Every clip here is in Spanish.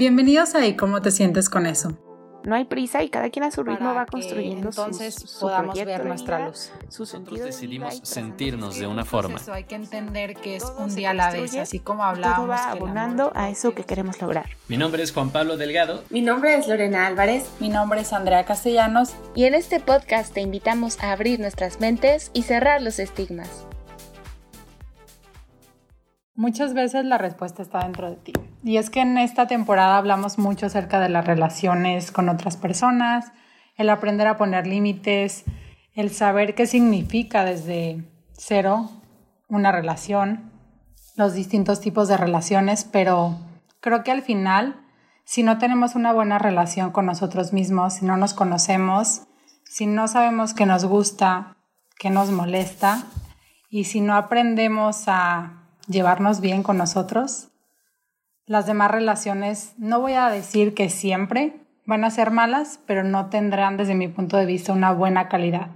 Bienvenidos a ¿Y cómo te sientes con eso? No hay prisa y cada quien a su ritmo va construyendo entonces su podamos proyecto ver de nuestra luz. Su Nosotros de decidimos sentirnos de una forma. eso, hay que entender que es Todo un día a la vez, así como y hablábamos. todo va abonando a eso que queremos lograr. Mi nombre es Juan Pablo Delgado. Mi nombre es Lorena Álvarez. Mi nombre es Andrea Castellanos. Y en este podcast te invitamos a abrir nuestras mentes y cerrar los estigmas. Muchas veces la respuesta está dentro de ti. Y es que en esta temporada hablamos mucho acerca de las relaciones con otras personas, el aprender a poner límites, el saber qué significa desde cero una relación, los distintos tipos de relaciones, pero creo que al final, si no tenemos una buena relación con nosotros mismos, si no nos conocemos, si no sabemos qué nos gusta, qué nos molesta, y si no aprendemos a llevarnos bien con nosotros, las demás relaciones, no voy a decir que siempre van a ser malas, pero no tendrán desde mi punto de vista una buena calidad.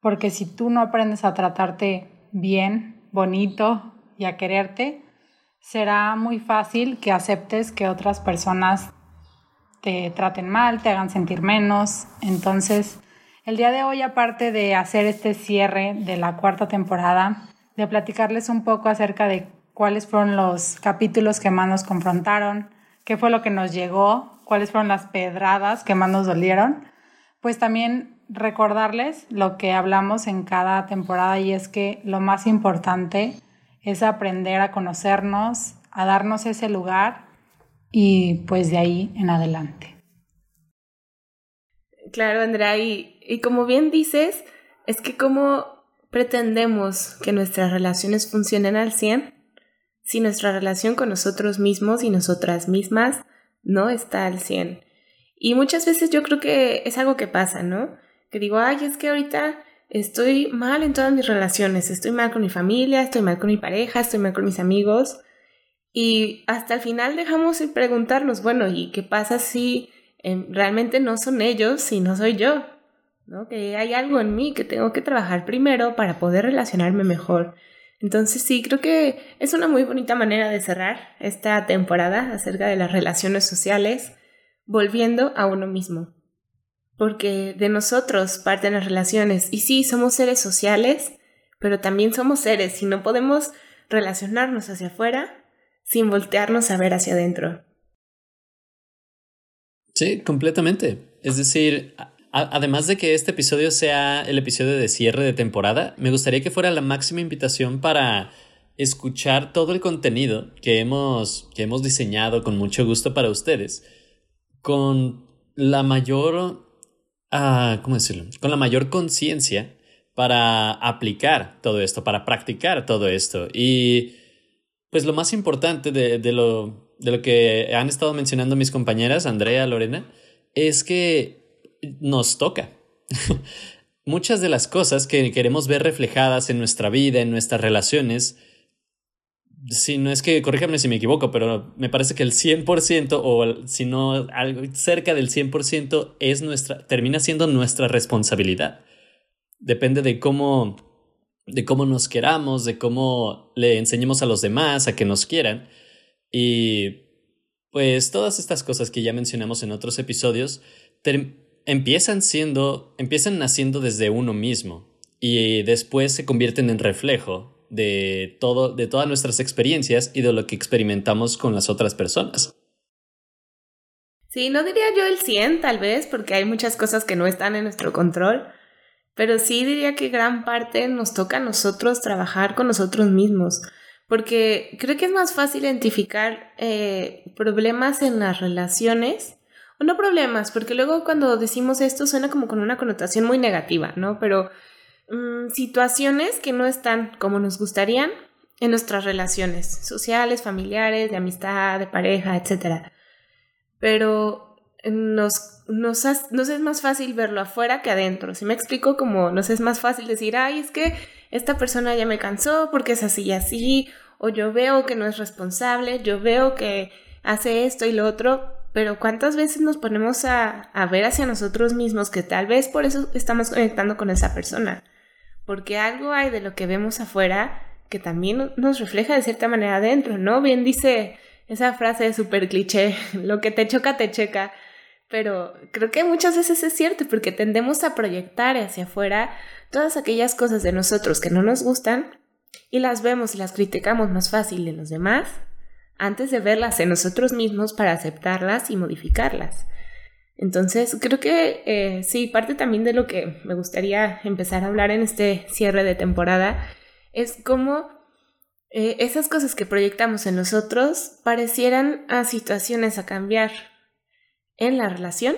Porque si tú no aprendes a tratarte bien, bonito y a quererte, será muy fácil que aceptes que otras personas te traten mal, te hagan sentir menos. Entonces, el día de hoy, aparte de hacer este cierre de la cuarta temporada, de platicarles un poco acerca de cuáles fueron los capítulos que más nos confrontaron, qué fue lo que nos llegó, cuáles fueron las pedradas que más nos dolieron, pues también recordarles lo que hablamos en cada temporada y es que lo más importante es aprender a conocernos, a darnos ese lugar y pues de ahí en adelante. Claro, Andrea, y, y como bien dices, es que cómo pretendemos que nuestras relaciones funcionen al 100 si nuestra relación con nosotros mismos y nosotras mismas no está al 100. Y muchas veces yo creo que es algo que pasa, ¿no? Que digo, ay, es que ahorita estoy mal en todas mis relaciones, estoy mal con mi familia, estoy mal con mi pareja, estoy mal con mis amigos. Y hasta el final dejamos de preguntarnos, bueno, ¿y qué pasa si eh, realmente no son ellos y no soy yo? ¿No? Que hay algo en mí que tengo que trabajar primero para poder relacionarme mejor. Entonces sí, creo que es una muy bonita manera de cerrar esta temporada acerca de las relaciones sociales, volviendo a uno mismo. Porque de nosotros parten las relaciones. Y sí, somos seres sociales, pero también somos seres y no podemos relacionarnos hacia afuera sin voltearnos a ver hacia adentro. Sí, completamente. Es decir, además de que este episodio sea el episodio de cierre de temporada, me gustaría que fuera la máxima invitación para escuchar todo el contenido que hemos, que hemos diseñado con mucho gusto para ustedes, con la mayor, ah, ¿cómo decirlo? Con la mayor conciencia para aplicar todo esto, para practicar todo esto. Y pues lo más importante de, de lo, de lo que han estado mencionando mis compañeras, Andrea, Lorena, es que nos toca. Muchas de las cosas que queremos ver reflejadas en nuestra vida, en nuestras relaciones, si no es que, corríjame si me equivoco, pero me parece que el 100% o si no algo cerca del 100% es nuestra, termina siendo nuestra responsabilidad. Depende de cómo, de cómo nos queramos, de cómo le enseñemos a los demás a que nos quieran. Y pues todas estas cosas que ya mencionamos en otros episodios empiezan siendo, empiezan naciendo desde uno mismo y después se convierten en reflejo de todo, de todas nuestras experiencias y de lo que experimentamos con las otras personas. Sí, no diría yo el 100 tal vez, porque hay muchas cosas que no están en nuestro control, pero sí diría que gran parte nos toca a nosotros trabajar con nosotros mismos, porque creo que es más fácil identificar eh, problemas en las relaciones, no problemas, porque luego cuando decimos esto suena como con una connotación muy negativa, ¿no? Pero mm, situaciones que no están como nos gustarían en nuestras relaciones sociales, familiares, de amistad, de pareja, etcétera pero nos, nos, nos es más fácil verlo afuera que adentro. Si me explico, como nos es más fácil decir, ay, es que esta persona ya me cansó porque es así y así, o yo veo que no es responsable, yo veo que hace esto y lo otro, pero ¿cuántas veces nos ponemos a, a ver hacia nosotros mismos que tal vez por eso estamos conectando con esa persona? Porque algo hay de lo que vemos afuera que también nos refleja de cierta manera adentro, ¿no? Bien dice esa frase súper cliché, lo que te choca, te checa. Pero creo que muchas veces es cierto porque tendemos a proyectar hacia afuera todas aquellas cosas de nosotros que no nos gustan y las vemos y las criticamos más fácil en los demás antes de verlas en nosotros mismos para aceptarlas y modificarlas. Entonces, creo que eh, sí, parte también de lo que me gustaría empezar a hablar en este cierre de temporada es cómo eh, esas cosas que proyectamos en nosotros parecieran a situaciones a cambiar en la relación,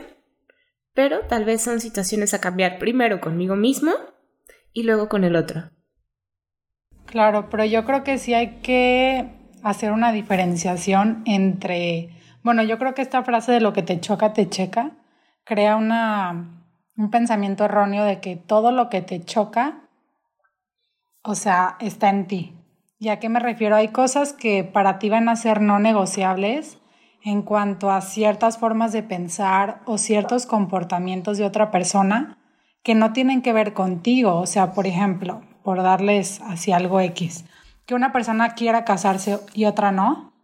pero tal vez son situaciones a cambiar primero conmigo mismo y luego con el otro. Claro, pero yo creo que sí hay que hacer una diferenciación entre, bueno, yo creo que esta frase de lo que te choca, te checa, crea una, un pensamiento erróneo de que todo lo que te choca, o sea, está en ti. ¿Y a qué me refiero? Hay cosas que para ti van a ser no negociables en cuanto a ciertas formas de pensar o ciertos comportamientos de otra persona que no tienen que ver contigo. O sea, por ejemplo, por darles así algo X, que una persona quiera casarse y otra no,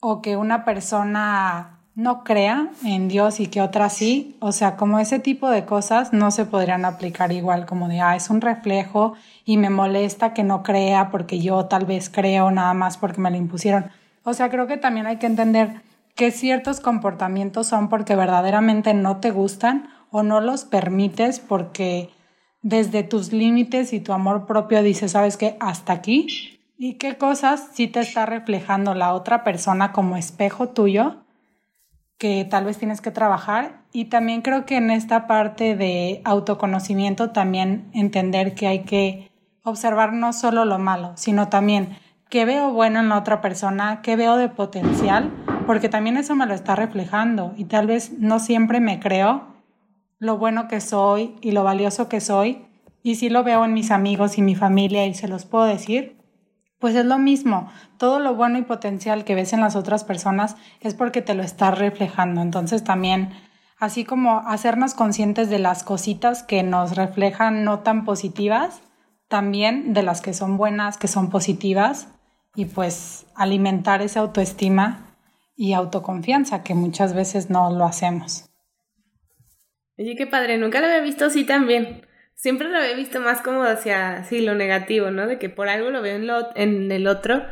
o que una persona no crea en Dios y que otra sí, o sea, como ese tipo de cosas no se podrían aplicar igual, como de, ah, es un reflejo y me molesta que no crea porque yo tal vez creo nada más porque me lo impusieron. O sea, creo que también hay que entender que ciertos comportamientos son porque verdaderamente no te gustan o no los permites porque desde tus límites y tu amor propio dices, sabes que hasta aquí y qué cosas sí te está reflejando la otra persona como espejo tuyo que tal vez tienes que trabajar y también creo que en esta parte de autoconocimiento también entender que hay que observar no solo lo malo, sino también qué veo bueno en la otra persona, qué veo de potencial, porque también eso me lo está reflejando y tal vez no siempre me creo lo bueno que soy y lo valioso que soy, y si lo veo en mis amigos y mi familia y se los puedo decir, pues es lo mismo. Todo lo bueno y potencial que ves en las otras personas es porque te lo estás reflejando. Entonces también, así como hacernos conscientes de las cositas que nos reflejan no tan positivas, también de las que son buenas, que son positivas, y pues alimentar esa autoestima y autoconfianza que muchas veces no lo hacemos. Oye, qué padre, nunca lo había visto así también. Siempre lo había visto más como hacia, sí, lo negativo, ¿no? De que por algo lo veo en, lo, en el otro,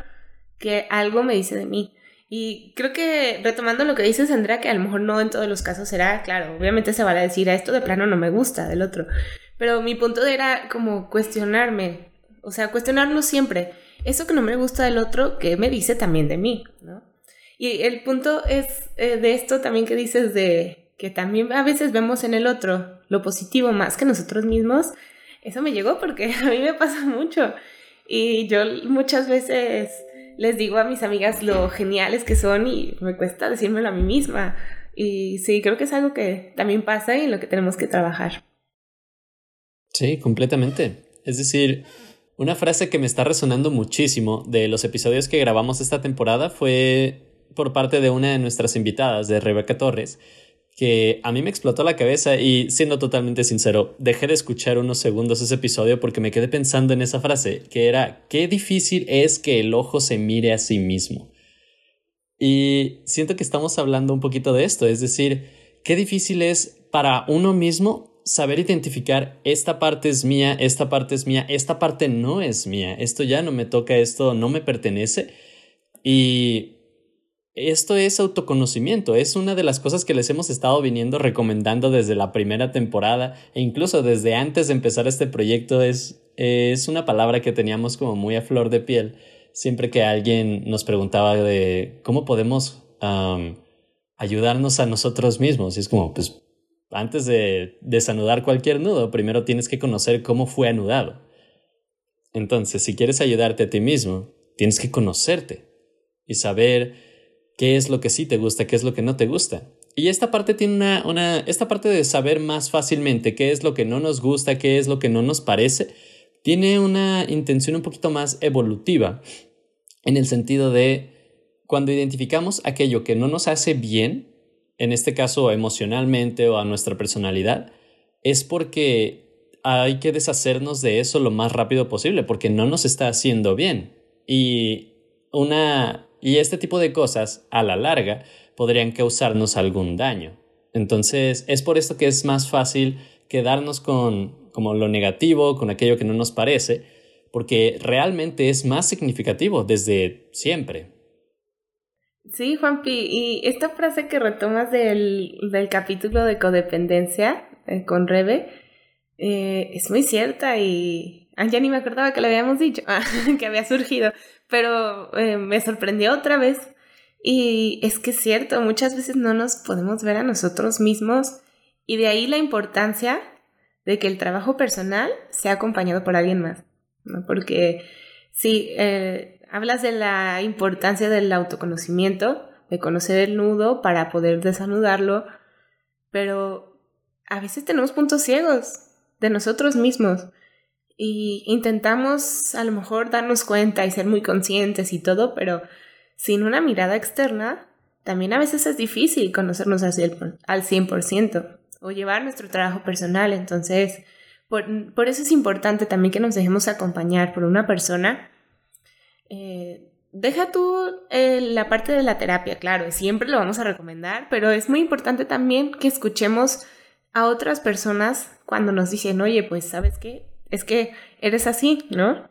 que algo me dice de mí. Y creo que retomando lo que dices, Andrea, que a lo mejor no en todos los casos será, claro, obviamente se va a decir, a esto de plano no me gusta del otro. Pero mi punto era como cuestionarme, o sea, cuestionarlo siempre. Eso que no me gusta del otro, ¿qué me dice también de mí? ¿no? Y el punto es eh, de esto también que dices de que también a veces vemos en el otro lo positivo más que nosotros mismos, eso me llegó porque a mí me pasa mucho. Y yo muchas veces les digo a mis amigas lo geniales que son y me cuesta decírmelo a mí misma. Y sí, creo que es algo que también pasa y en lo que tenemos que trabajar. Sí, completamente. Es decir, una frase que me está resonando muchísimo de los episodios que grabamos esta temporada fue por parte de una de nuestras invitadas, de Rebeca Torres, que a mí me explotó la cabeza y siendo totalmente sincero, dejé de escuchar unos segundos ese episodio porque me quedé pensando en esa frase, que era, qué difícil es que el ojo se mire a sí mismo. Y siento que estamos hablando un poquito de esto, es decir, qué difícil es para uno mismo saber identificar esta parte es mía, esta parte es mía, esta parte no es mía, esto ya no me toca, esto no me pertenece. Y esto es autoconocimiento, es una de las cosas que les hemos estado viniendo recomendando desde la primera temporada e incluso desde antes de empezar este proyecto es, es una palabra que teníamos como muy a flor de piel siempre que alguien nos preguntaba de cómo podemos ayudarnos a nosotros mismos. Y es como, pues antes de desanudar cualquier nudo, primero tienes que conocer cómo fue anudado. Entonces, si quieres ayudarte a ti mismo, tienes que conocerte y saber qué es lo que sí te gusta, qué es lo que no te gusta. Y esta parte tiene una, una, esta parte de saber más fácilmente qué es lo que no nos gusta, qué es lo que no nos parece, tiene una intención un poquito más evolutiva, en el sentido de cuando identificamos aquello que no nos hace bien, en este caso emocionalmente o a nuestra personalidad, es porque hay que deshacernos de eso lo más rápido posible, porque no nos está haciendo bien. Y una Y este tipo de cosas, a la larga, podrían causarnos algún daño. Entonces, es por esto que es más fácil quedarnos con como lo negativo, con aquello que no nos parece, porque realmente es más significativo desde siempre. Sí, Juanpi, y esta frase que retomas del, del capítulo de codependencia eh, con Rebe eh, es muy cierta y ah, ya ni me acordaba que lo habíamos dicho, ah, que había surgido, pero eh, me sorprendió otra vez. Y es que es cierto, muchas veces no nos podemos ver a nosotros mismos y de ahí la importancia de que el trabajo personal sea acompañado por alguien más. Porque sí, eh, hablas de la importancia del autoconocimiento, de conocer el nudo para poder desanudarlo, pero a veces tenemos puntos ciegos de nosotros mismos y intentamos a lo mejor darnos cuenta y ser muy conscientes y todo, pero sin una mirada externa, también a veces es difícil conocernos al 100% o llevar nuestro trabajo personal. Entonces, por, eso es importante también que nos dejemos acompañar por una persona. Eh, deja tú eh, la parte de la terapia, claro, siempre lo vamos a recomendar, pero es muy importante también que escuchemos a otras personas cuando nos dicen, oye, pues, ¿sabes qué? Es que eres así, ¿no?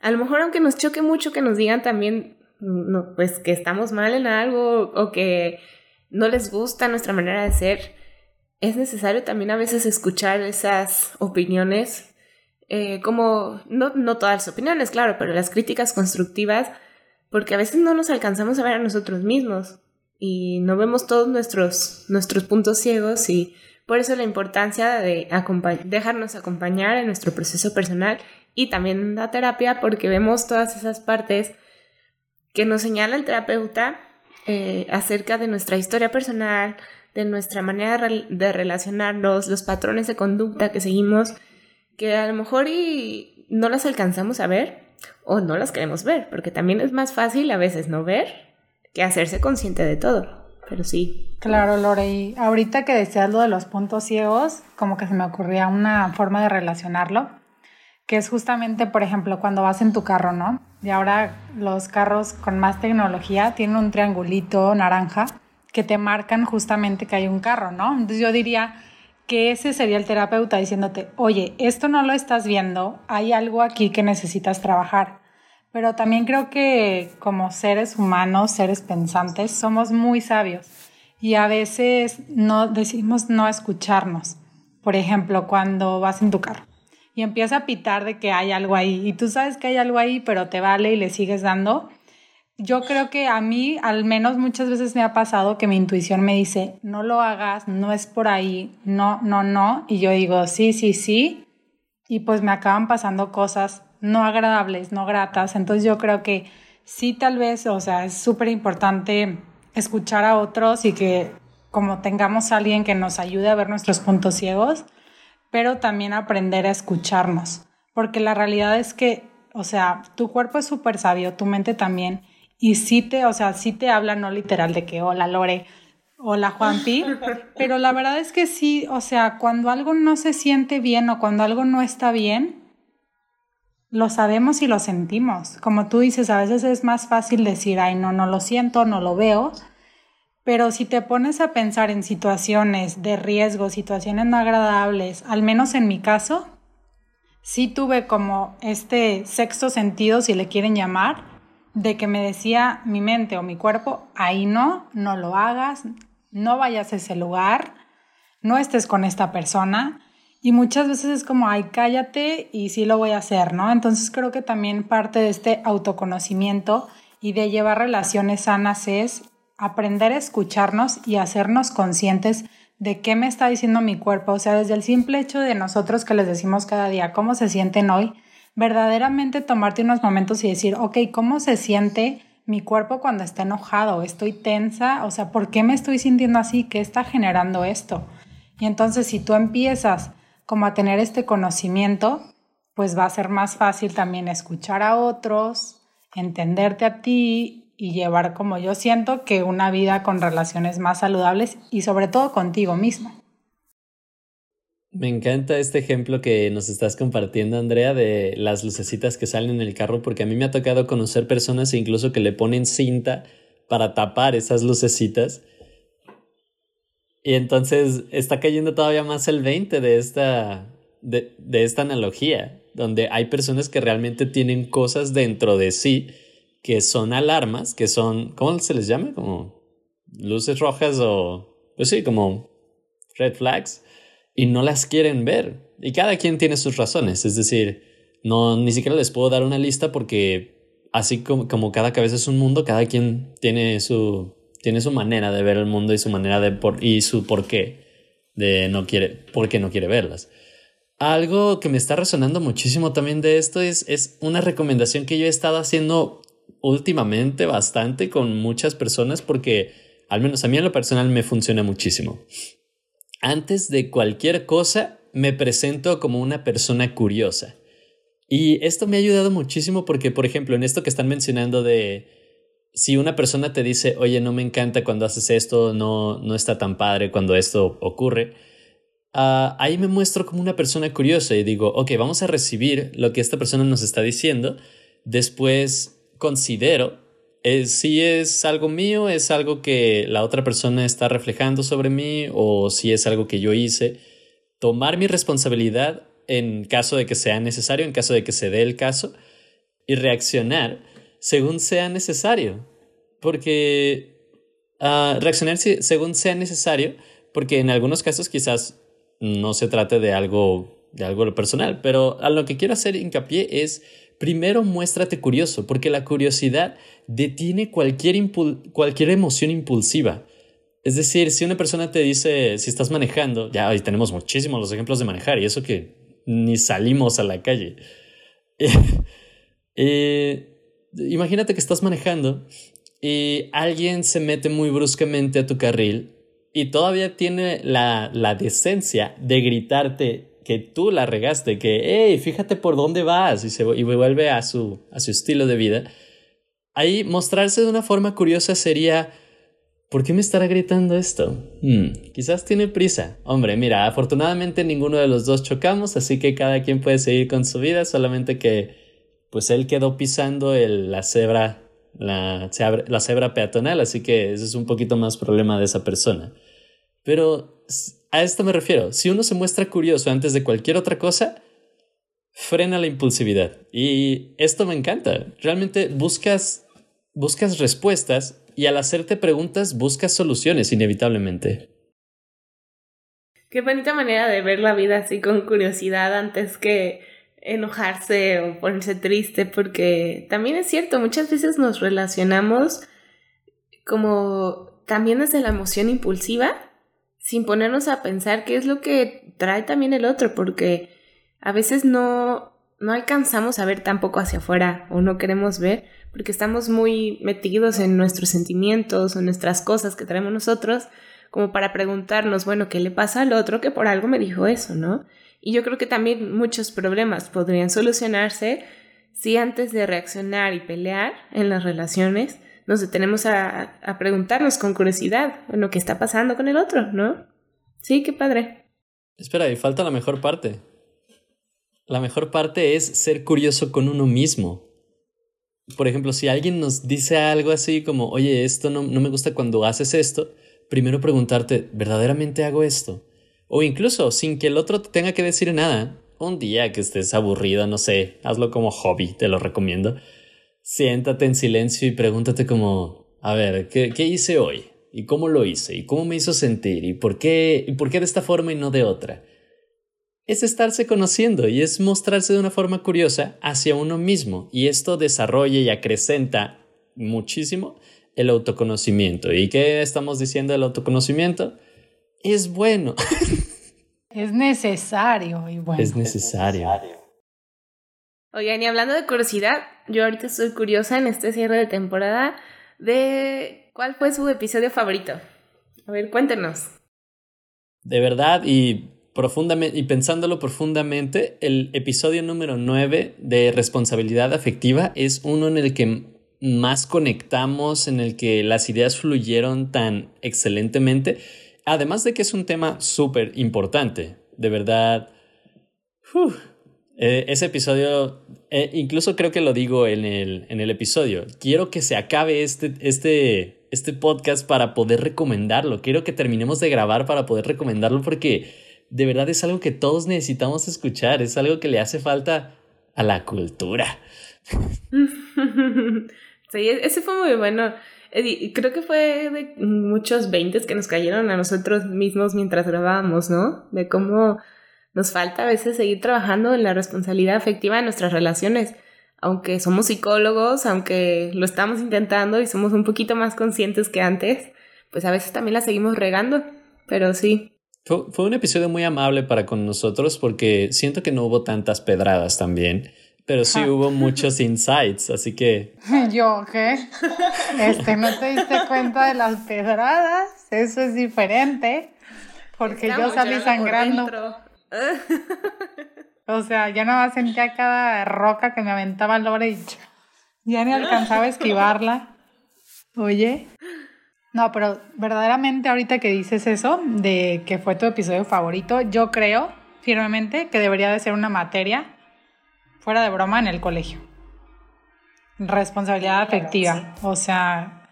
A lo mejor aunque nos choque mucho que nos digan también, no, pues que estamos mal en algo o que no les gusta nuestra manera de ser, es necesario también a veces escuchar esas opiniones, eh, como no, todas las opiniones, claro, pero las críticas constructivas, porque a veces no nos alcanzamos a ver a nosotros mismos y no vemos todos nuestros, nuestros puntos ciegos y por eso la importancia de dejarnos acompañar en nuestro proceso personal y también en la terapia, porque vemos todas esas partes que nos señala el terapeuta eh, acerca de nuestra historia personal, de nuestra manera de relacionarnos, los patrones de conducta que seguimos, que a lo mejor y no las alcanzamos a ver o no las queremos ver, porque también es más fácil a veces no ver que hacerse consciente de todo, pero sí. Claro, Lore, y ahorita que decías lo de los puntos ciegos, como que se me ocurría una forma de relacionarlo, que es justamente, por ejemplo, cuando vas en tu carro, ¿no? Y ahora los carros con más tecnología tienen un triangulito naranja que te marcan justamente que hay un carro, ¿no? Entonces yo diría que ese sería el terapeuta diciéndote, oye, esto no lo estás viendo, hay algo aquí que necesitas trabajar. Pero también creo que como seres humanos, seres pensantes, somos muy sabios y a veces no decimos no escucharnos. Por ejemplo, cuando vas en tu carro y empieza a pitar de que hay algo ahí y tú sabes que hay algo ahí, pero te vale y le sigues dando yo creo que a mí, al menos muchas veces me ha pasado que mi intuición me dice, no lo hagas, no es por ahí, no, no, no. Y yo digo, sí, sí, sí. Y pues me acaban pasando cosas no agradables, no gratas. Entonces yo creo que sí, tal vez, o sea, es súper importante escuchar a otros y que como tengamos a alguien que nos ayude a ver nuestros puntos ciegos, pero también aprender a escucharnos. Porque la realidad es que, o sea, tu cuerpo es súper sabio, tu mente también y sí te, o sea, sí te habla no literal de que hola Lore, hola Juanpi, pero la verdad es que sí, o sea, cuando algo no se siente bien o cuando algo no está bien, lo sabemos y lo sentimos. Como tú dices, a veces es más fácil decir, ay, no, no lo siento, no lo veo, pero si te pones a pensar en situaciones de riesgo, situaciones no agradables, al menos en mi caso, sí tuve como este sexto sentido, si le quieren llamar, de que me decía mi mente o mi cuerpo, ahí no, no lo hagas, no vayas a ese lugar, no estés con esta persona. Y muchas veces es como, ay, cállate y sí lo voy a hacer, ¿no? Entonces creo que también parte de este autoconocimiento y de llevar relaciones sanas es aprender a escucharnos y hacernos conscientes de qué me está diciendo mi cuerpo. O sea, desde el simple hecho de nosotros que les decimos cada día cómo se sienten hoy, verdaderamente tomarte unos momentos y decir, ok, ¿cómo se siente mi cuerpo cuando está enojado? ¿Estoy tensa? O sea, ¿por qué me estoy sintiendo así? ¿Qué está generando esto? Y entonces si tú empiezas como a tener este conocimiento, pues va a ser más fácil también escuchar a otros, entenderte a ti y llevar como yo siento que una vida con relaciones más saludables y sobre todo contigo mismo. Me encanta este ejemplo que nos estás compartiendo, Andrea, de las lucecitas que salen en el carro, porque a mí me ha tocado conocer personas incluso que le ponen cinta para tapar esas lucecitas. Y entonces está cayendo todavía más el 20 de esta, de, de esta analogía, donde hay personas que realmente tienen cosas dentro de sí que son alarmas, que son, ¿cómo se les llama? Como luces rojas o, pues sí, como red flags y no las quieren ver. Y cada quien tiene sus razones, es decir, no ni siquiera les puedo dar una lista porque así como, como cada cabeza es un mundo, cada quien tiene su tiene su manera de ver el mundo y su manera de por, y su por qué de no quiere no quiere verlas. Algo que me está resonando muchísimo también de esto es, es una recomendación que yo he estado haciendo últimamente bastante con muchas personas porque al menos a mí en lo personal me funciona muchísimo antes de cualquier cosa me presento como una persona curiosa. Y esto me ha ayudado muchísimo porque, por ejemplo, en esto que están mencionando de si una persona te dice, oye, no me encanta cuando haces esto, no, no está tan padre cuando esto ocurre, uh, ahí me muestro como una persona curiosa y digo, ok, vamos a recibir lo que esta persona nos está diciendo, después considero si es algo mío, es algo que la otra persona está reflejando sobre mí o si es algo que yo hice. Tomar mi responsabilidad en caso de que sea necesario, en caso de que se dé el caso, y reaccionar según sea necesario. Porque uh, reaccionar según sea necesario, porque en algunos casos quizás no se trate de algo, de algo personal, pero a lo que quiero hacer hincapié es primero muéstrate curioso, porque la curiosidad detiene cualquier, cualquier emoción impulsiva. Es decir, si una persona te dice, si estás manejando, ya hoy tenemos muchísimos los ejemplos de manejar y eso que ni salimos a la calle. Eh, imagínate que estás manejando y alguien se mete muy bruscamente a tu carril y todavía tiene la, la decencia de gritarte que tú la regaste, que, hey, fíjate por dónde vas y, se, y vuelve a su, a su estilo de vida. Ahí mostrarse de una forma curiosa sería, ¿por qué me estará gritando esto? Hmm, quizás tiene prisa. Hombre, mira, afortunadamente ninguno de los dos chocamos, así que cada quien puede seguir con su vida, solamente que pues él quedó pisando la cebra la, la cebra peatonal, así que ese es un poquito más problema de esa persona. Pero a esto me refiero. Si uno se muestra curioso antes de cualquier otra cosa, frena la impulsividad. Y esto me encanta. Realmente buscas, buscas respuestas y al hacerte preguntas buscas soluciones inevitablemente. Qué bonita manera de ver la vida así con curiosidad antes que enojarse o ponerse triste, porque también es cierto, muchas veces nos relacionamos como también desde la emoción impulsiva sin ponernos a pensar qué es lo que trae también el otro, porque a veces no, no alcanzamos a ver tampoco hacia afuera o no queremos ver, porque estamos muy metidos en nuestros sentimientos o nuestras cosas que traemos nosotros, como para preguntarnos, bueno, ¿qué le pasa al otro que por algo me dijo eso, no? Y yo creo que también muchos problemas podrían solucionarse si antes de reaccionar y pelear en las relaciones, nos detenemos a, a preguntarnos con curiosidad lo que está pasando con el otro, ¿no? Sí, qué padre. Espera, y falta la mejor parte. La mejor parte es ser curioso con uno mismo. Por ejemplo, si alguien nos dice algo así como, oye, esto no, no me gusta cuando haces esto, primero preguntarte, ¿verdaderamente hago esto? O incluso, sin que el otro te tenga que decir nada, un día que estés aburrido, no sé, hazlo como hobby, te lo recomiendo siéntate en silencio y pregúntate como, a ver, ¿qué, ¿qué, hice hoy? ¿Y cómo lo hice? ¿Y cómo me hizo sentir? ¿Y por qué, y por qué de esta forma y no de otra? Es estarse conociendo y es mostrarse de una forma curiosa hacia uno mismo y esto desarrolla y acrecenta muchísimo el autoconocimiento. ¿Y qué estamos diciendo del autoconocimiento? Es bueno. Es necesario y bueno. Es necesario. Oigan, y hablando de curiosidad, yo ahorita estoy curiosa en este cierre de temporada de cuál fue su episodio favorito. A ver, cuéntenos. De verdad y profundamente y pensándolo profundamente, el episodio número 9 de responsabilidad afectiva es uno en el que más conectamos, en el que las ideas fluyeron tan excelentemente, además de que es un tema súper importante De verdad. Eh, ese episodio, eh, incluso creo que lo digo en el, en el episodio. Quiero que se acabe este, este, este podcast para poder recomendarlo. Quiero que terminemos de grabar para poder recomendarlo porque de verdad es algo que todos necesitamos escuchar. Es algo que le hace falta a la cultura. sí, ese fue muy bueno. Creo que fue de muchos veintes que nos cayeron a nosotros mismos mientras grabábamos, ¿no? De cómo nos falta a veces seguir trabajando en la responsabilidad afectiva de nuestras relaciones. Aunque somos psicólogos, aunque lo estamos intentando y somos un poquito más conscientes que antes, pues a veces también la seguimos regando. Pero sí, fue, un episodio muy amable para con nosotros porque siento que no hubo tantas pedradas también. Pero sí hubo muchos insights, así que... Yo, ¿qué? Este, ¿no te diste cuenta de las pedradas? Eso es diferente. Porque yo salí sangrando. o sea, ya no sentía cada roca que me aventaba Lore y ya ni alcanzaba a esquivarla. Oye. No, pero verdaderamente ahorita que dices eso, de que fue tu episodio favorito, yo creo firmemente que debería de ser una materia fuera de broma en el colegio. Responsabilidad afectiva. O sea,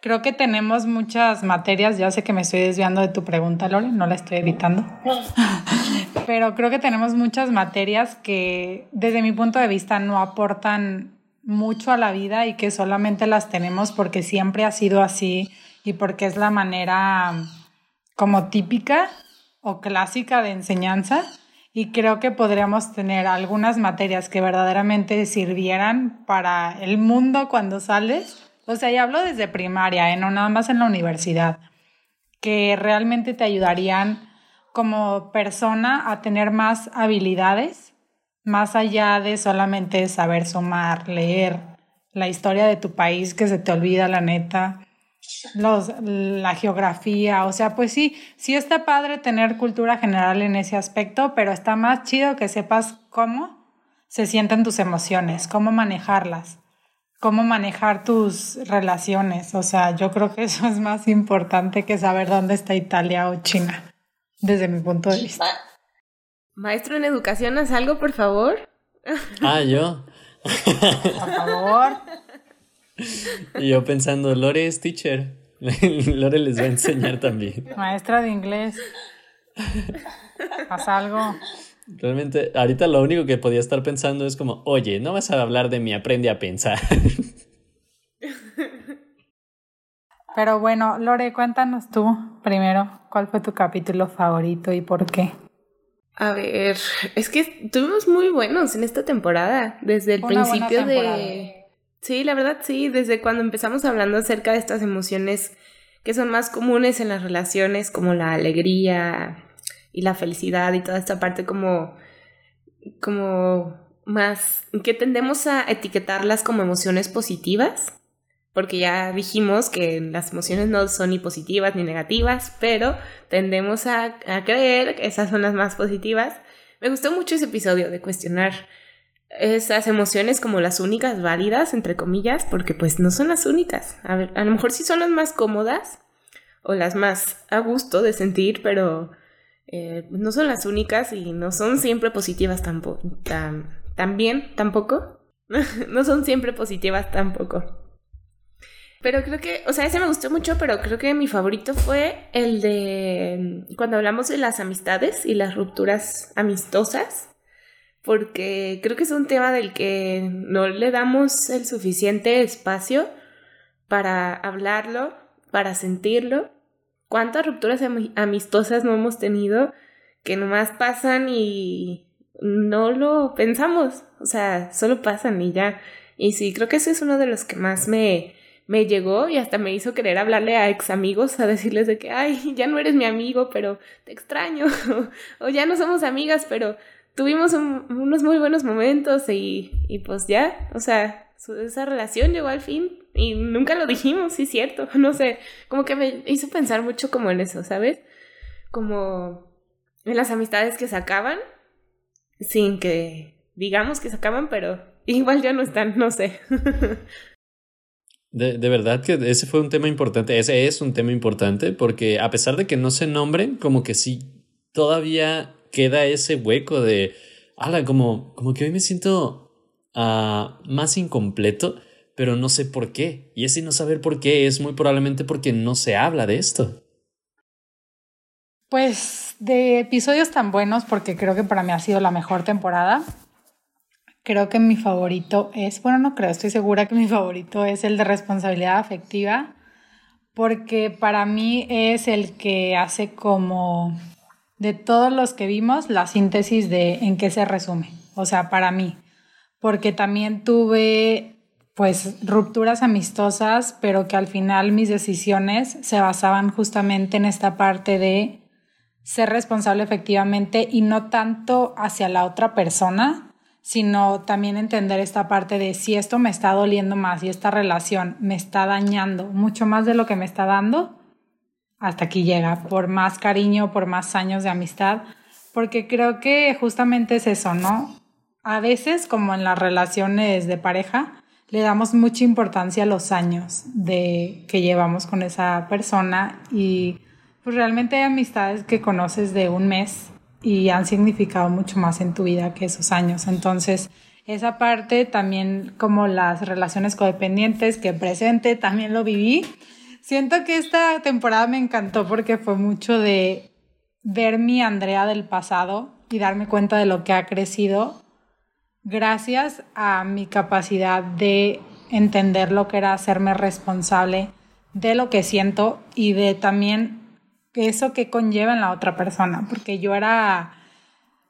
creo que tenemos muchas materias, ya sé que me estoy desviando de tu pregunta, Lore, no la estoy evitando, pero creo que tenemos muchas materias que desde mi punto de vista no aportan mucho a la vida y que solamente las tenemos porque siempre ha sido así y porque es la manera como típica o clásica de enseñanza y creo que podríamos tener algunas materias que verdaderamente sirvieran para el mundo cuando sales. O sea, y hablo desde primaria, ¿eh? no nada más en la universidad, que realmente te ayudarían como persona a tener más habilidades, más allá de solamente saber sumar, leer la historia de tu país que se te olvida, la neta, los, la geografía, o sea, pues sí, sí está padre tener cultura general en ese aspecto, pero está más chido que sepas cómo se sienten tus emociones, cómo manejarlas, cómo manejar tus relaciones, o sea, yo creo que eso es más importante que saber dónde está Italia o China, desde mi punto de vista. Maestro en educación, haz algo, por favor. Ah, yo. Por favor. Y yo pensando, Lore es teacher. Lore les va a enseñar también. Maestra de inglés. Haz algo. Realmente, ahorita lo único que podía estar pensando es como, oye, no vas a hablar de mí, aprende a pensar. Pero bueno, Lore, cuéntanos tú primero, ¿cuál fue tu capítulo favorito y por qué? A ver, es que tuvimos muy buenos en esta temporada, desde el principio de Sí, la verdad sí, desde cuando empezamos hablando acerca de estas emociones que son más comunes en las relaciones, como la alegría y la felicidad y toda esta parte como, como más, que tendemos a etiquetarlas como emociones positivas, porque ya dijimos que las emociones no son ni positivas ni negativas, pero tendemos a, a creer que esas son las más positivas. Me gustó mucho ese episodio de cuestionar esas emociones como las únicas válidas, entre comillas, porque pues no son las únicas. A lo mejor sí son las más cómodas o las más a gusto de sentir, pero eh, no son las únicas y no son siempre positivas tampoco. también, tampoco. no son siempre positivas tampoco. Pero creo que, o sea, ese me gustó mucho, pero creo que mi favorito fue el de cuando hablamos de las amistades y las rupturas amistosas porque creo que es un tema del que no le damos el suficiente espacio para hablarlo, para sentirlo. ¿Cuántas rupturas amistosas no hemos tenido que nomás pasan y no lo pensamos? O sea, solo pasan y ya. Y sí, creo que ese es uno de los que más me, me llegó y hasta me hizo querer hablarle a ex amigos, a decirles de que, ay, ya no eres mi amigo, pero te extraño, o ya no somos amigas, pero tuvimos unos muy buenos momentos y, y pues ya, o sea, esa relación llegó al fin y nunca lo dijimos, sí cierto, no sé, como que me hizo pensar mucho como en eso, ¿sabes? Como en las amistades que se acaban, sin que digamos que se acaban, pero igual ya no están, no sé. De, de, verdad que ese fue un tema importante, ese es un tema importante, porque a pesar de que no se nombren, como que sí, todavía queda ese hueco de, ala, como, como que hoy me siento ah, más incompleto, pero no sé por qué. Y ese no saber por qué es muy probablemente porque no se habla de esto. Pues de episodios tan buenos, porque creo que para mí ha sido la mejor temporada. Creo que mi favorito es, bueno, no creo, estoy segura que mi favorito es el de responsabilidad afectiva, porque para mí es el que hace como de todos los que vimos la síntesis de en qué se resume. O sea, para mí, porque también tuve pues rupturas amistosas, pero que al final mis decisiones se basaban justamente en esta parte de ser responsable efectivamente y no tanto hacia la otra persona, sino también entender esta parte de si esto me está doliendo más y esta relación me está dañando mucho más de lo que me está dando, hasta aquí llega, por más cariño, por más años de amistad, porque creo que justamente es eso, ¿no? A veces, como en las relaciones de pareja, le damos mucha importancia a los años de que llevamos con esa persona y pues realmente hay amistades que conoces de un mes y han significado mucho más en tu vida que esos años. Entonces, esa parte también como las relaciones codependientes que presente, también lo viví. Siento que esta temporada me encantó porque fue mucho de ver mi Andrea del pasado y darme cuenta de lo que ha crecido gracias a mi capacidad de entender lo que era hacerme responsable de lo que siento y de también eso que conlleva en la otra persona, porque yo era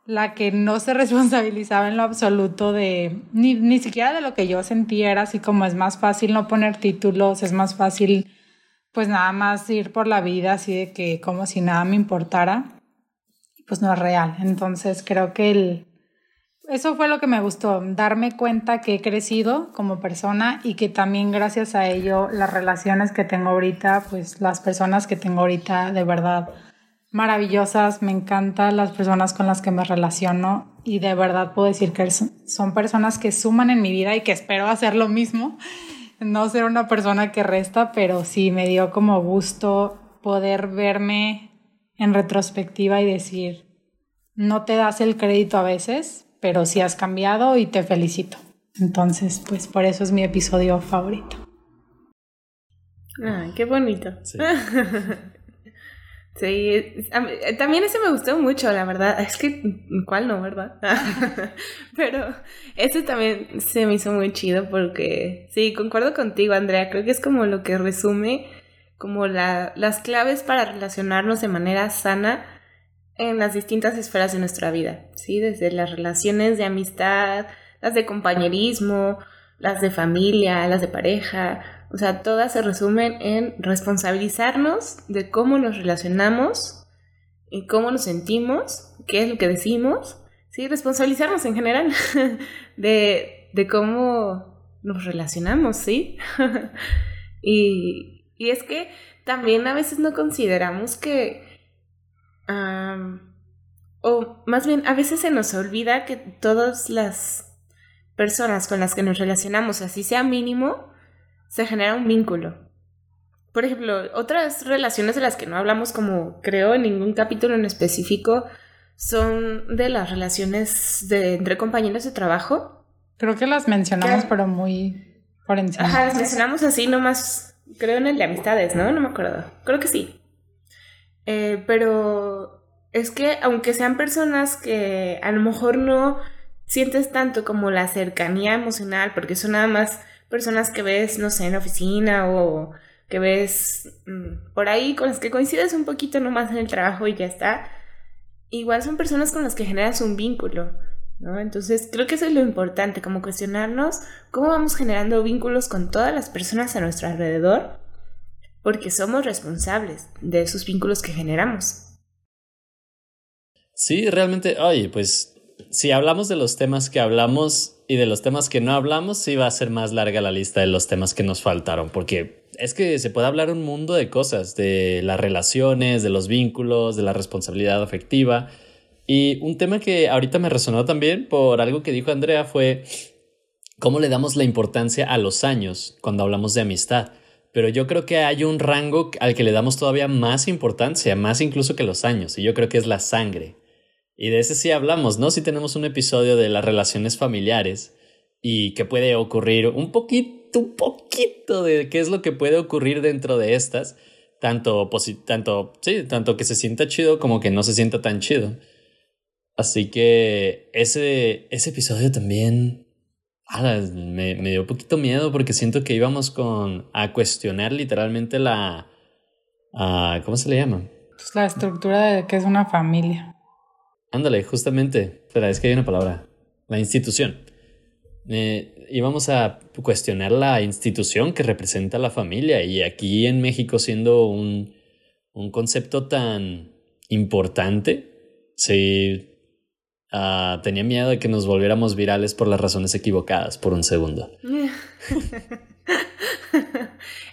la que no se responsabilizaba en lo absoluto de, ni, ni siquiera de lo que yo sentía, era así como es más fácil no poner títulos, es más fácil pues nada más ir por la vida así de que como si nada me importara, pues no es real. Entonces creo que el, eso fue lo que me gustó, darme cuenta que he crecido como persona y que también gracias a ello las relaciones que tengo ahorita, pues las personas que tengo ahorita de verdad maravillosas, me encantan las personas con las que me relaciono y de verdad puedo decir que son personas que suman en mi vida y que espero hacer lo mismo, no ser una persona que resta, pero sí me dio como gusto poder verme en retrospectiva y decir, no te das el crédito a veces, pero sí has cambiado y te felicito. Entonces, pues por eso es mi episodio favorito. Ay, qué bonito. Sí. también ese me gustó mucho, la verdad. Es que, ¿cuál no, verdad? Pero ese también se me hizo muy chido porque, sí, concuerdo contigo, Andrea. Creo que es como lo que resume como la, las claves para relacionarnos de manera sana en las distintas esferas de nuestra vida, ¿sí? Desde las relaciones de amistad, las de compañerismo, las de familia, las de pareja, o sea, todas se resumen en responsabilizarnos de cómo nos relacionamos y cómo nos sentimos, qué es lo que decimos, ¿sí? Responsabilizarnos en general de, de cómo nos relacionamos, ¿sí? y, y es que también a veces no consideramos que o más bien, a veces se nos olvida que todas las personas con las que nos relacionamos, así sea mínimo, se genera un vínculo. Por ejemplo, otras relaciones de las que no hablamos como creo en ningún capítulo en específico son de las relaciones de, entre compañeros de trabajo. Creo que las mencionamos, pero muy por encima. Ajá, las mencionamos así nomás, creo en el de amistades, ¿no? No me acuerdo. Creo que sí. Eh, pero es que aunque sean personas que a lo mejor no sientes tanto como la cercanía emocional, porque son nada más personas que ves, no sé, en oficina o que ves mm, por ahí con las que coincides un poquito nomás en el trabajo y ya está, igual son personas con las que generas un vínculo, ¿no? Entonces creo que eso es lo importante, como cuestionarnos cómo vamos generando vínculos con todas las personas a nuestro alrededor porque somos responsables de esos vínculos que generamos. Sí, realmente, oye, pues si hablamos de los temas que hablamos y de los temas que no hablamos, sí va a ser más larga la lista de los temas que nos faltaron, porque es que se puede hablar un mundo de cosas, de las relaciones, de los vínculos, de la responsabilidad afectiva. Y un tema que ahorita me resonó también por algo que dijo Andrea fue cómo le damos la importancia a los años cuando hablamos de amistad pero yo creo que hay un rango al que le damos todavía más importancia, más incluso que los años, y yo creo que es la sangre. Y de ese sí hablamos, ¿no? Si tenemos un episodio de las relaciones familiares y que puede ocurrir un poquito, un poquito de qué es lo que puede ocurrir dentro de estas, tanto, tanto, sí, tanto que se sienta chido como que no se sienta tan chido. Así que ese, ese episodio también me, me, dio un poquito miedo porque siento que íbamos con, a cuestionar literalmente la... ¿Cómo se le llama? Pues la estructura de que es una familia. Ándale, justamente. Espera, es que hay una palabra. La institución. Eh, íbamos a cuestionar la institución que representa la familia y aquí en México siendo un, un concepto tan importante, sí, uh, tenía miedo de que nos volviéramos virales por las razones equivocadas por un segundo.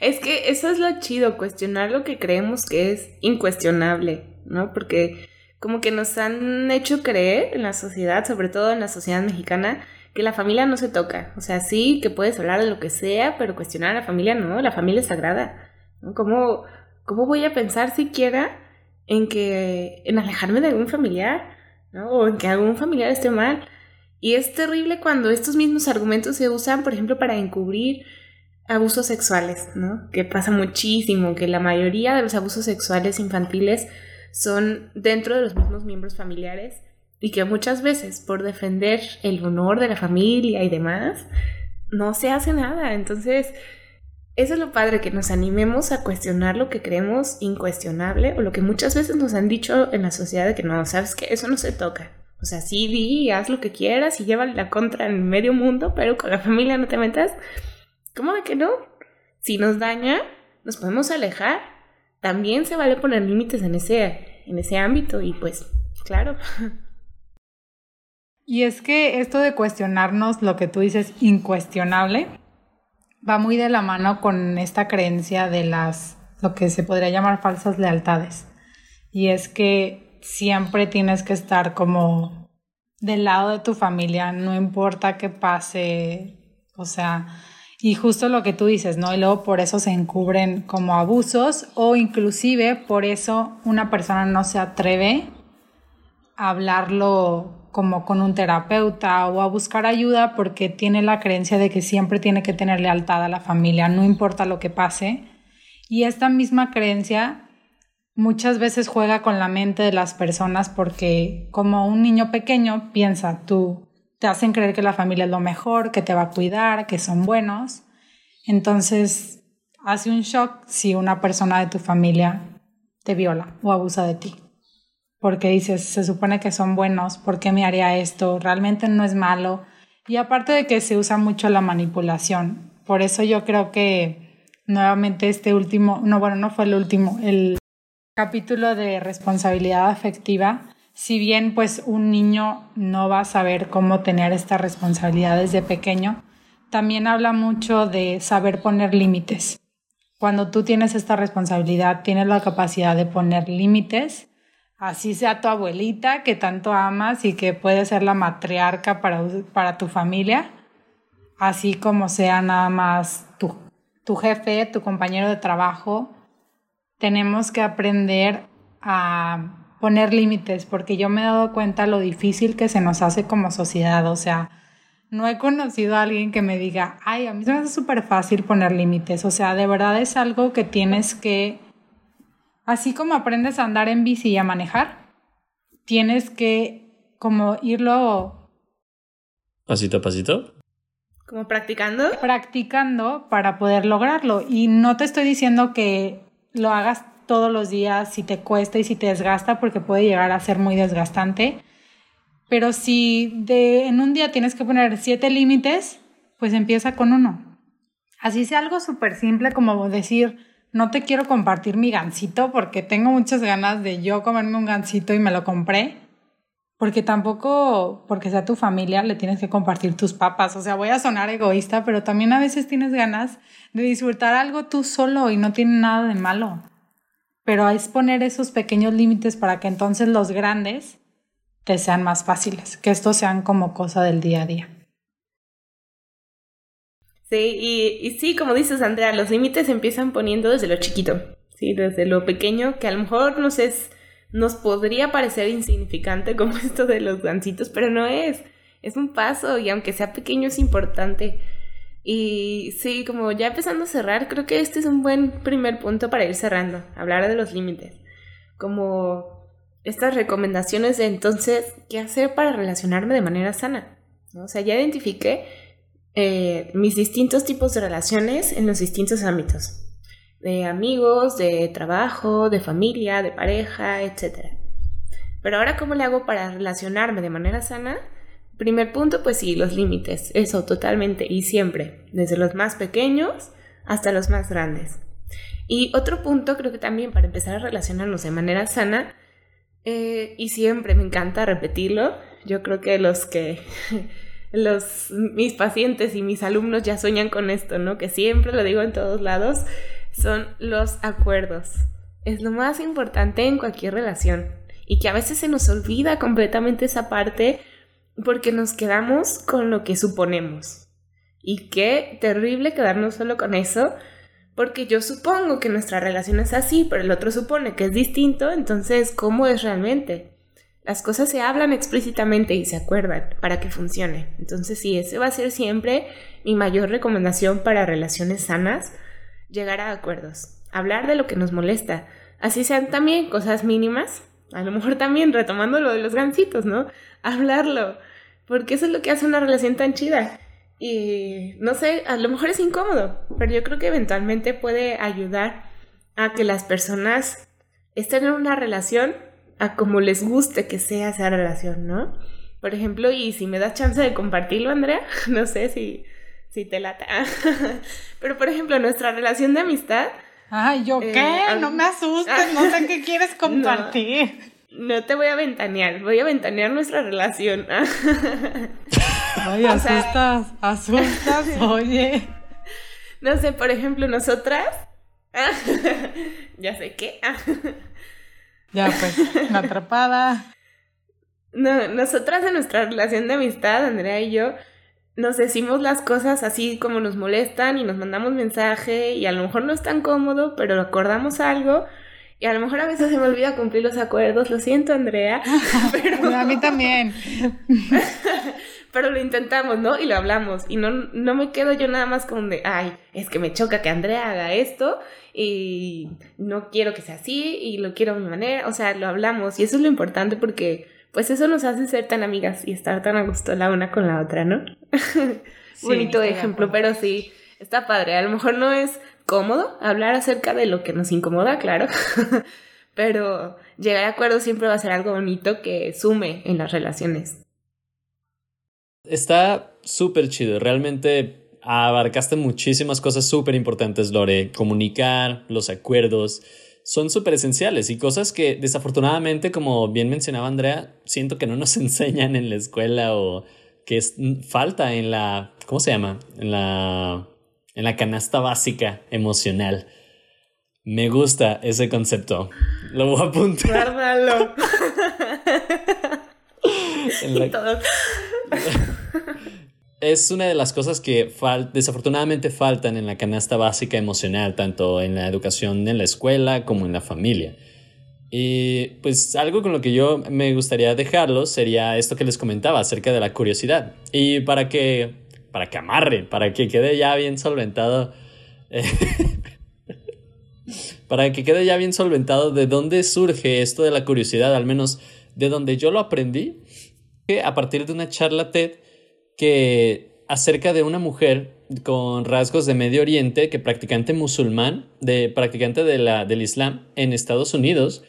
es que eso es lo chido, cuestionar lo que creemos que es incuestionable, ¿no? Porque como que nos han hecho creer en la sociedad, sobre todo en la sociedad mexicana, que la familia no se toca. O sea, sí, que puedes hablar de lo que sea, pero cuestionar a la familia no, la familia es sagrada. ¿Cómo, ¿Cómo voy a pensar siquiera en que, en alejarme de algún familiar, ¿no? O en que algún familiar esté mal. Y es terrible cuando estos mismos argumentos se usan, por ejemplo, para encubrir abusos sexuales, ¿no? Que pasa muchísimo, que la mayoría de los abusos sexuales infantiles son dentro de los mismos miembros familiares y que muchas veces por defender el honor de la familia y demás, no se hace nada. Entonces, eso es lo padre, que nos animemos a cuestionar lo que creemos incuestionable o lo que muchas veces nos han dicho en la sociedad de que no, sabes que eso no se toca. O sea, sí, di, haz lo que quieras y lleva la contra en medio mundo, pero con la familia no te metas. ¿Cómo de que no? Si nos daña, nos podemos alejar también se vale poner límites en ese, en ese ámbito y pues, claro. Y es que esto de cuestionarnos lo que tú dices incuestionable va muy de la mano con esta creencia de las, lo que se podría llamar falsas lealtades. Y es que siempre tienes que estar como del lado de tu familia, no importa qué pase, o sea, y justo lo que tú dices, ¿no? Y luego por eso se encubren como abusos o inclusive por eso una persona no se atreve a hablarlo como con un terapeuta o a buscar ayuda porque tiene la creencia de que siempre tiene que tener lealtad a la familia, no importa lo que pase. Y esta misma creencia muchas veces juega con la mente de las personas porque como un niño pequeño piensa, tú te hacen creer que la familia es lo mejor, que te va a cuidar, que son buenos. Entonces, hace un shock si una persona de tu familia te viola o abusa de ti. Porque dices, se supone que son buenos, ¿por qué me haría esto? Realmente no es malo. Y aparte de que se usa mucho la manipulación. Por eso yo creo que nuevamente este último, no, bueno, no fue el último, el capítulo de responsabilidad afectiva si bien pues un niño no va a saber cómo tener estas responsabilidades de pequeño, también habla mucho de saber poner límites. Cuando tú tienes esta responsabilidad, tienes la capacidad de poner límites, así sea tu abuelita que tanto amas y que puede ser la matriarca para, para tu familia, así como sea nada más tu, tu jefe, tu compañero de trabajo, tenemos que aprender a poner límites, porque yo me he dado cuenta lo difícil que se nos hace como sociedad. O sea, no he conocido a alguien que me diga, ay, a mí se me hace súper fácil poner límites. O sea, de verdad es algo que tienes que, así como aprendes a andar en bici y a manejar, tienes que como irlo... Pasito a pasito. Como practicando. Practicando para poder lograrlo. Y no te estoy diciendo que lo hagas todos los días, si te cuesta y si te desgasta, porque puede llegar a ser muy desgastante. Pero si de, en un día tienes que poner siete límites, pues empieza con uno. Así sea algo súper simple como decir, no te quiero compartir mi gansito porque tengo muchas ganas de yo comerme un gansito y me lo compré. Porque tampoco, porque sea tu familia, le tienes que compartir tus papas. O sea, voy a sonar egoísta, pero también a veces tienes ganas de disfrutar algo tú solo y no tiene nada de malo pero es poner esos pequeños límites para que entonces los grandes te sean más fáciles, que estos sean como cosa del día a día. Sí, y, sí, como dices Andrea, los límites se empiezan poniendo desde lo chiquito, sí, desde lo pequeño, que a lo mejor nos es nos podría parecer insignificante como esto de los gancitos, pero no es. Es un paso y aunque sea pequeño es importante. Y sí, como ya empezando a cerrar, creo que este es un buen primer punto para ir cerrando, hablar de los límites. Como estas recomendaciones de entonces, ¿qué hacer para relacionarme de manera sana? O sea, ya identifiqué eh, mis distintos tipos de relaciones en los distintos ámbitos. De amigos, de trabajo, de familia, de pareja, etc. Pero ahora, ¿cómo le hago para relacionarme de manera sana? Primer punto, pues sí, los límites. Eso totalmente y siempre. Desde los más pequeños hasta los más grandes. Y otro punto, creo que también para empezar a relacionarnos de manera sana, eh, y siempre me encanta repetirlo, yo creo que los que los, mis pacientes y mis alumnos ya sueñan con esto, ¿no? Que siempre lo digo en todos lados, son los acuerdos. Es lo más importante en cualquier relación y que a veces se nos olvida completamente esa parte porque nos quedamos con lo que suponemos. Y qué terrible quedarnos solo con eso, porque yo supongo que nuestra relación es así, pero el otro supone que es distinto, entonces, ¿cómo es realmente? Las cosas se hablan explícitamente y se acuerdan para que funcione. Entonces, sí, ese va a ser siempre mi mayor recomendación para relaciones sanas, llegar a acuerdos, hablar de lo que nos molesta, así sean también cosas mínimas, a lo mejor también retomando lo de los gancitos, ¿no? Hablarlo, porque eso es lo que hace una relación tan chida. Y no sé, a lo mejor es incómodo, pero yo creo que eventualmente puede ayudar a que las personas estén en una relación a como les guste que sea esa relación, ¿no? Por ejemplo, y si me das chance de compartirlo, Andrea, no sé si, si te lata. Pero por ejemplo, nuestra relación de amistad. Ay, ¿yo qué? Eh, no me asustes, no sé qué quieres compartir. No, te voy a ventanear, voy a ventanear nuestra relación. Ay, asustas, asustas, oye. No sé, por ejemplo, nosotras. ya sé qué. Ya, pues, una atrapada. No, nosotras en nuestra relación de amistad, Andrea y yo, nos decimos las cosas así como nos molestan y nos mandamos mensaje y a lo mejor no es tan cómodo, pero acordamos algo y a lo mejor a veces se me olvida cumplir los acuerdos, lo siento Andrea, pero... a mí también. pero lo intentamos, ¿no? Y lo hablamos. Y no, no me quedo yo nada más como de, ay, es que me choca que Andrea haga esto y no quiero que sea así y lo quiero a mi manera. O sea, lo hablamos y eso es lo importante porque pues eso nos hace ser tan amigas y estar tan a gusto la una con la otra, ¿no? Bonito ejemplo, pero sí, está padre. A lo mejor no es cómodo hablar acerca de lo que nos incomoda, claro. pero llegar a acuerdo siempre va a ser algo bonito que sume en las relaciones. Está súper chido, realmente abarcaste muchísimas cosas súper importantes, Lore. Comunicar, los acuerdos, son súper esenciales y cosas que desafortunadamente, como bien mencionaba Andrea, siento que no nos enseñan en la escuela o que es, falta en la, ¿cómo se llama? En la, en la canasta básica emocional. Me gusta ese concepto. Lo voy a apuntar. Guárdalo. es una de las cosas que desafortunadamente faltan en la canasta básica emocional, tanto en la educación en la escuela como en la familia. Y pues algo con lo que yo me gustaría dejarlo sería esto que les comentaba acerca de la curiosidad. Y para que, para que amarre, para que quede ya bien solventado, para que quede ya bien solventado de dónde surge esto de la curiosidad, al menos de donde yo lo aprendí, que a partir de una charla TED que acerca de una mujer con rasgos de Medio Oriente, que practicante musulmán, de practicante de la, del Islam en Estados Unidos,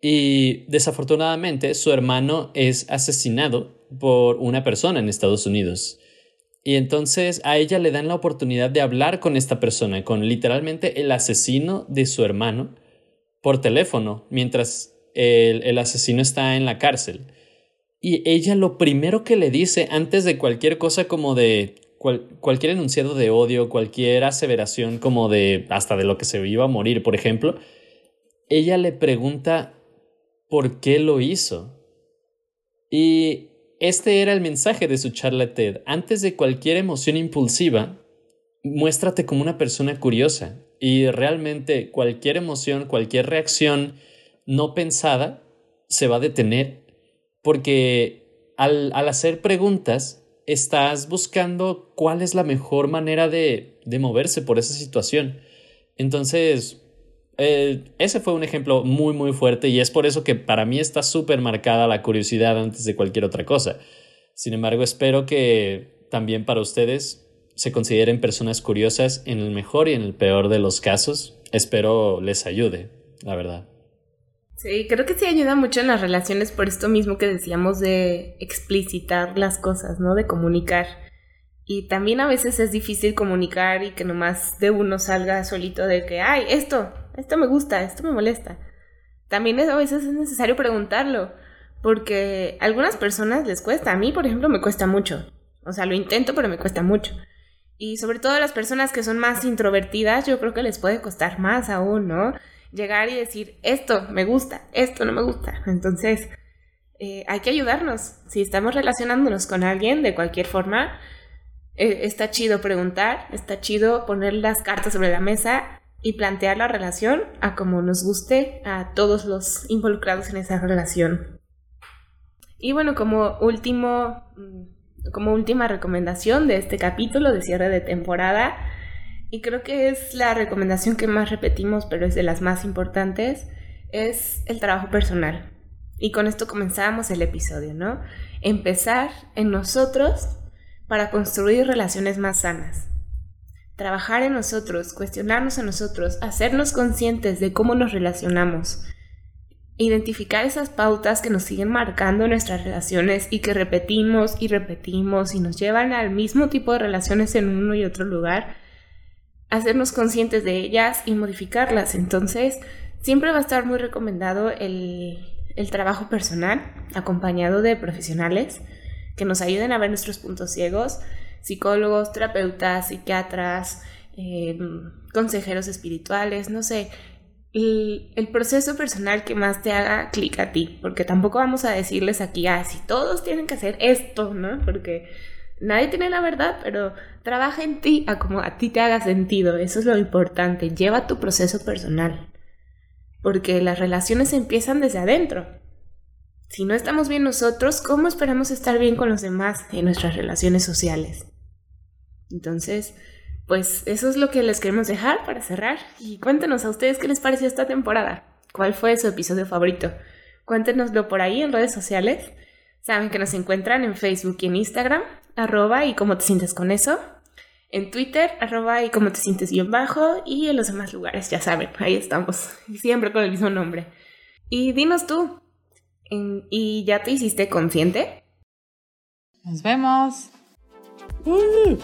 y desafortunadamente su hermano es asesinado por una persona en Estados Unidos. Y entonces a ella le dan la oportunidad de hablar con esta persona, con literalmente el asesino de su hermano, por teléfono, mientras el, el asesino está en la cárcel. Y ella lo primero que le dice antes de cualquier cosa como de cualquier enunciado de odio, cualquier aseveración como de hasta de lo que se iba a morir, por ejemplo, ella le pregunta por qué lo hizo. Y este era el mensaje de su charla TED. Antes de cualquier emoción impulsiva, muéstrate como una persona curiosa. Y realmente cualquier emoción, cualquier reacción no pensada se va a detener porque al, hacer preguntas estás buscando cuál es la mejor manera de, de moverse por esa situación. Entonces, eh, ese fue un ejemplo muy, muy fuerte y es por eso que para mí está súper marcada la curiosidad antes de cualquier otra cosa. Sin embargo, espero que también para ustedes se consideren personas curiosas en el mejor y en el peor de los casos. Espero les ayude, la verdad. Sí, creo que sí ayuda mucho en las relaciones por esto mismo que decíamos de explicitar las cosas, ¿no? De comunicar. Y también a veces es difícil comunicar y que nomás de uno salga solito de que, ay, esto, esto me gusta, esto me molesta. También a veces es necesario preguntarlo, porque a algunas personas les cuesta. A mí, por ejemplo, me cuesta mucho. O sea, lo intento, pero me cuesta mucho. Y sobre todo a las personas que son más introvertidas, yo creo que les puede costar más aún, ¿no? Llegar y decir, esto me gusta, esto no me gusta. Entonces, eh, hay que ayudarnos. Si estamos relacionándonos con alguien de cualquier forma, eh, está chido preguntar, está chido poner las cartas sobre la mesa y plantear la relación a como nos guste a todos los involucrados en esa relación. Y bueno, como último, mm, como última recomendación de este capítulo de cierre de temporada, y creo que es la recomendación que más repetimos, pero es de las más importantes, es el trabajo personal. Y con esto comenzamos el episodio, ¿no? Empezar en nosotros para construir relaciones más sanas trabajar en nosotros, cuestionarnos a nosotros, hacernos conscientes de cómo nos relacionamos, identificar esas pautas que nos siguen marcando nuestras relaciones y que repetimos y repetimos y nos llevan al mismo tipo de relaciones en uno y otro lugar, hacernos conscientes de ellas y modificarlas. Entonces, siempre va a estar muy recomendado el, el trabajo personal acompañado de profesionales que nos ayuden a ver nuestros puntos ciegos psicólogos, terapeutas, psiquiatras, em, consejeros espirituales, no sé, el, el, proceso personal que más te haga clic a ti, porque tampoco vamos a decirles aquí, ah, si todos tienen que hacer esto, ¿no? Porque nadie tiene la verdad, pero trabaja en ti a como a ti te haga sentido, eso es lo importante, lleva tu proceso personal, porque las relaciones empiezan desde adentro. Si no estamos bien nosotros, ¿cómo esperamos estar bien con los demás en nuestras relaciones sociales? Entonces, pues eso es lo que les queremos dejar para cerrar. Y cuéntenos a ustedes qué les pareció esta temporada. ¿Cuál fue su episodio favorito? Cuéntenoslo por ahí en redes sociales. Saben que nos encuentran en Facebook y en Instagram, arroba y cómo te sientes con eso. En Twitter, arroba y cómo te sientes guion bajo. Y en los demás lugares, ya saben, ahí estamos. Siempre con el mismo nombre. Y dinos tú, ¿Y ya te hiciste consciente? Nos vemos. Uh.